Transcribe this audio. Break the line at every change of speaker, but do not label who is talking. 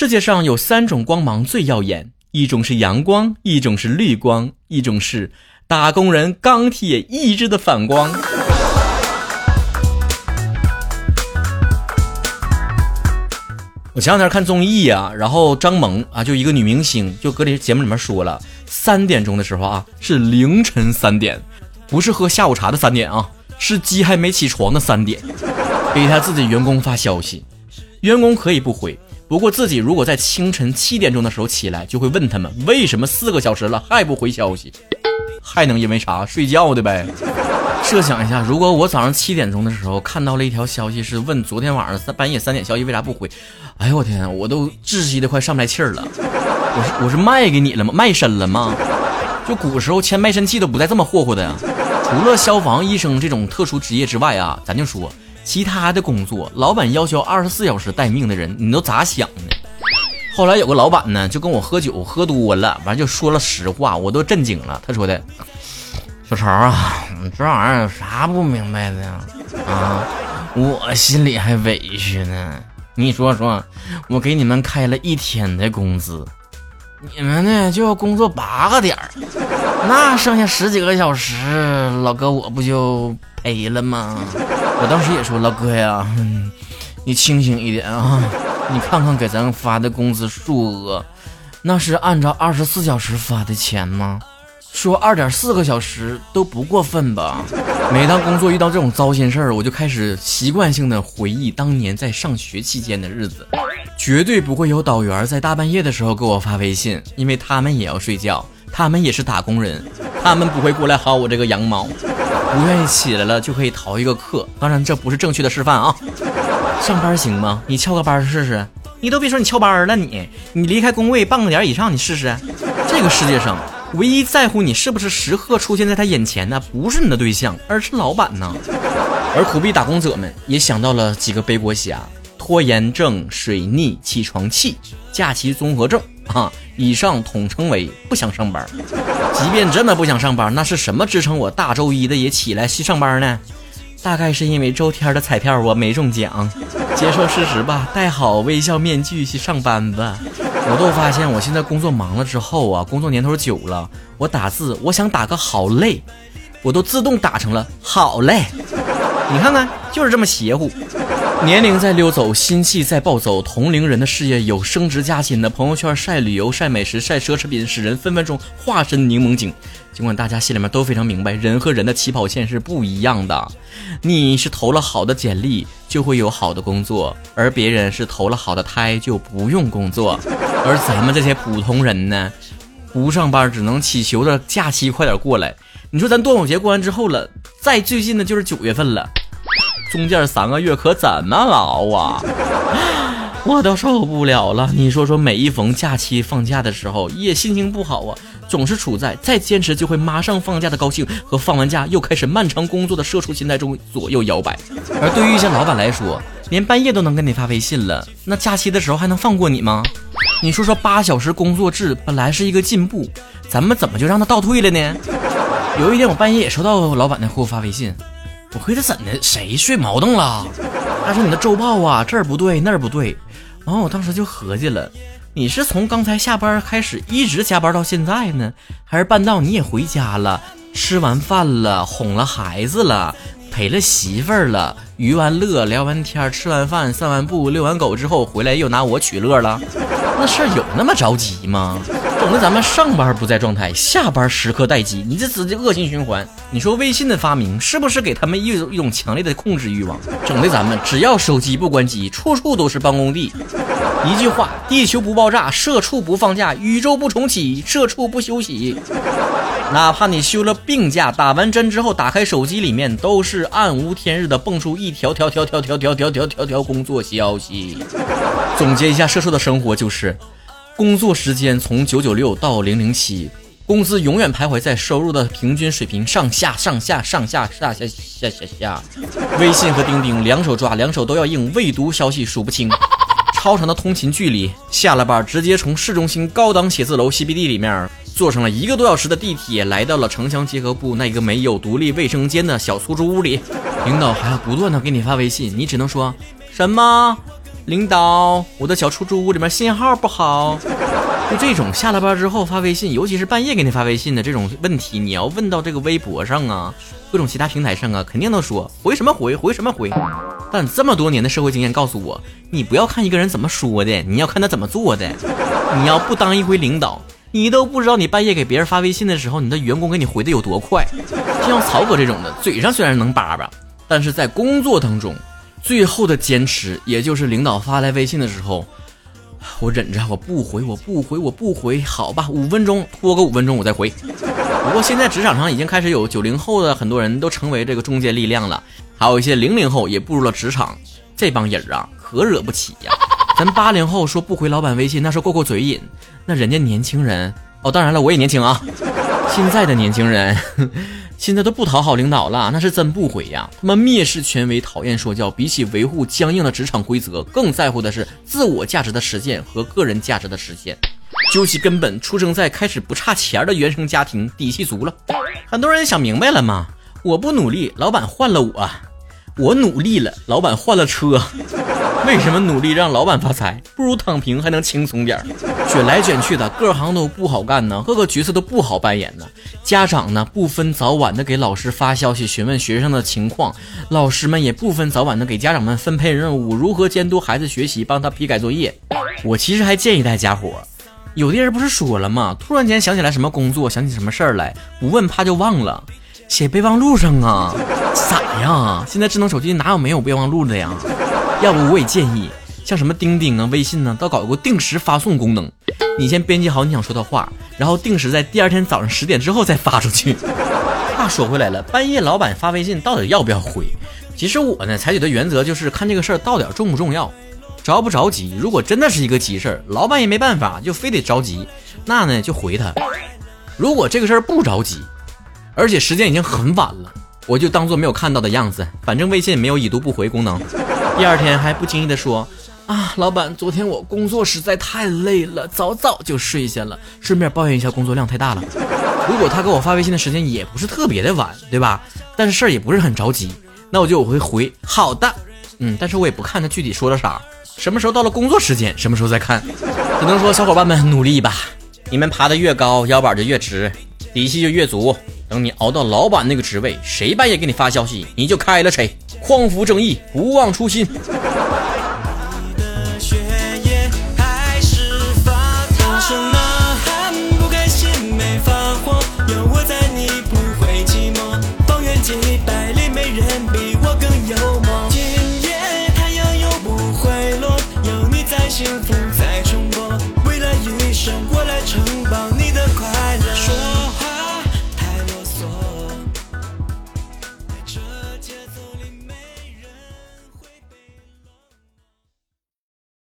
世界上有三种光芒最耀眼，一种是阳光，一种是绿光，一种是打工人钢铁意志的反光。我前两天看综艺啊，然后张萌啊，就一个女明星，就搁这节目里面说了，三点钟的时候啊，是凌晨三点，不是喝下午茶的三点啊，是鸡还没起床的三点，给他自己员工发消息，员工可以不回，不过自己如果在清晨七点钟的时候起来，就会问他们为什么四个小时了还不回消息，还能因为啥睡觉的呗？设想一下，如果我早上七点钟的时候看到了一条消息，是问昨天晚上三半夜三点消息为啥不回？哎呦我天，我都窒息的快上不来气儿了。我是我是卖给你了吗？卖身了吗？就古时候签卖身契都不带这么霍霍的呀。除了消防、医生这种特殊职业之外啊，咱就说其他的工作，老板要求二十四小时待命的人，你都咋想呢？后来有个老板呢，就跟我喝酒喝多了，完就说了实话，我都震惊了。他说的。小曹啊，你这玩意儿有啥不明白的呀？啊，我心里还委屈呢。你说说，我给你们开了一天的工资，你们呢就要工作八个点儿，那剩下十几个小时，老哥我不就赔了吗？我当时也说，老哥呀，你清醒一点啊，你看看给咱发的工资数额，那是按照二十四小时发的钱吗？说二点四个小时都不过分吧？每当工作遇到这种糟心事儿，我就开始习惯性的回忆当年在上学期间的日子。绝对不会有导员在大半夜的时候给我发微信，因为他们也要睡觉，他们也是打工人，他们不会过来薅我这个羊毛。不愿意起来了就可以逃一个课，当然这不是正确的示范啊。上班行吗？你翘个班试试。你都别说你翘班了，你你离开工位半个点以上，你试试。这个世界上。唯一在乎你是不是时刻出现在他眼前的，不是你的对象，而是老板呢。而苦逼打工者们也想到了几个背锅侠：拖延症、水逆、起床气、假期综合症啊。以上统称为不想上班。即便这么不想上班，那是什么支撑我大周一的也起来去上班呢？大概是因为周天的彩票我没中奖。接受事实吧，戴好微笑面具去上班吧。我都发现，我现在工作忙了之后啊，工作年头久了，我打字，我想打个好累，我都自动打成了好累。你看看，就是这么邪乎。年龄在溜走，心气在暴走，同龄人的事业有升职加薪的，朋友圈晒旅游、晒美食、晒奢侈品，使人分分钟化身柠檬精。尽管大家心里面都非常明白，人和人的起跑线是不一样的。你是投了好的简历，就会有好的工作；而别人是投了好的胎，就不用工作。而咱们这些普通人呢，不上班只能祈求着假期快点过来。你说咱端午节过完之后了，再最近的就是九月份了。中间三个月可怎么熬啊？我都受不了了。你说说，每一逢假期放假的时候，也心情不好啊，总是处在再坚持就会马上放假的高兴和放完假又开始漫长工作的社畜心态中左右摇摆。而对于一些老板来说，连半夜都能给你发微信了，那假期的时候还能放过你吗？你说说，八小时工作制本来是一个进步，咱们怎么就让它倒退了呢？有一天我半夜也收到老板的给我发微信。我亏他怎的？谁睡毛洞了？他说你的周报啊，这儿不对那儿不对。完后我当时就合计了，你是从刚才下班开始一直加班到现在呢，还是半道你也回家了，吃完饭了，哄了孩子了，陪了媳妇儿了，娱完乐，聊完天，吃完饭，散完步，遛完狗之后回来又拿我取乐了？那事儿有那么着急吗？整的咱们上班不在状态，下班时刻待机，你这直接恶性循环。你说微信的发明是不是给他们一种一种强烈的控制欲望？整的咱们只要手机不关机，处处都是办公地。一句话，地球不爆炸，社畜不放假；宇宙不重启，社畜不休息。哪怕你休了病假，打完针之后打开手机里面都是暗无天日的蹦出一条条条条条条条条条条工作消息。总结一下，社畜的生活就是。工作时间从九九六到零零七，工资永远徘徊在收入的平均水平上下上下上下下下下下下。微信和钉钉两手抓，两手都要硬，未读消息数不清。超长的通勤距离，下了班直接从市中心高档写字楼 CBD 里面坐上了一个多小时的地铁，来到了城乡结合部那个没有独立卫生间的小出租屋里。领导还要不断的给你发微信，你只能说什么？领导，我的小出租屋里面信号不好。就这种下了班之后发微信，尤其是半夜给你发微信的这种问题，你要问到这个微博上啊，各种其他平台上啊，肯定都说回什么回，回什么回。但这么多年的社会经验告诉我，你不要看一个人怎么说的，你要看他怎么做的。你要不当一回领导，你都不知道你半夜给别人发微信的时候，你的员工给你回的有多快。就像曹哥这种的，嘴上虽然能叭叭，但是在工作当中，最后的坚持，也就是领导发来微信的时候。我忍着，我不回，我不回，我不回，好吧，五分钟拖个五分钟我再回。不过现在职场上已经开始有九零后的很多人都成为这个中坚力量了，还有一些零零后也步入了职场，这帮人啊可惹不起呀。咱八零后说不回老板微信，那是过过嘴瘾，那人家年轻人哦，当然了，我也年轻啊，现在的年轻人。现在都不讨好领导了，那是真不回呀！他们蔑视权威，讨厌说教，比起维护僵硬的职场规则，更在乎的是自我价值的实现和个人价值的实现。究其根本，出生在开始不差钱的原生家庭，底气足了。很多人想明白了吗？我不努力，老板换了我；我努力了，老板换了车。为什么努力让老板发财，不如躺平还能轻松点儿？卷来卷去的，各行都不好干呢，各个角色都不好扮演呢。家长呢，不分早晚的给老师发消息询问学生的情况，老师们也不分早晚的给家长们分配任务，如何监督孩子学习，帮他批改作业。我其实还建议大家伙，有的人不是说了吗？突然间想起来什么工作，想起什么事儿来，不问怕就忘了，写备忘录上啊？咋呀？现在智能手机哪有没有备忘录的呀？要不我也建议，像什么钉钉啊、微信呢，都搞一个定时发送功能。你先编辑好你想说的话，然后定时在第二天早上十点之后再发出去。话说回来了，半夜老板发微信到底要不要回？其实我呢采取的原则就是看这个事儿到底重不重要，着不着急。如果真的是一个急事儿，老板也没办法，就非得着急，那呢就回他。如果这个事儿不着急，而且时间已经很晚了，我就当做没有看到的样子，反正微信没有已读不回功能。第二天还不经意的说啊，老板，昨天我工作实在太累了，早早就睡下了，顺便抱怨一下工作量太大了。如果他给我发微信的时间也不是特别的晚，对吧？但是事儿也不是很着急，那我就我会回好的，嗯，但是我也不看他具体说了啥，什么时候到了工作时间，什么时候再看。只能说小伙伴们努力吧，你们爬得越高，腰板就越直，底气就越足。等你熬到老板那个职位，谁半夜给你发消息，你就开了谁。匡扶正义，不忘初心。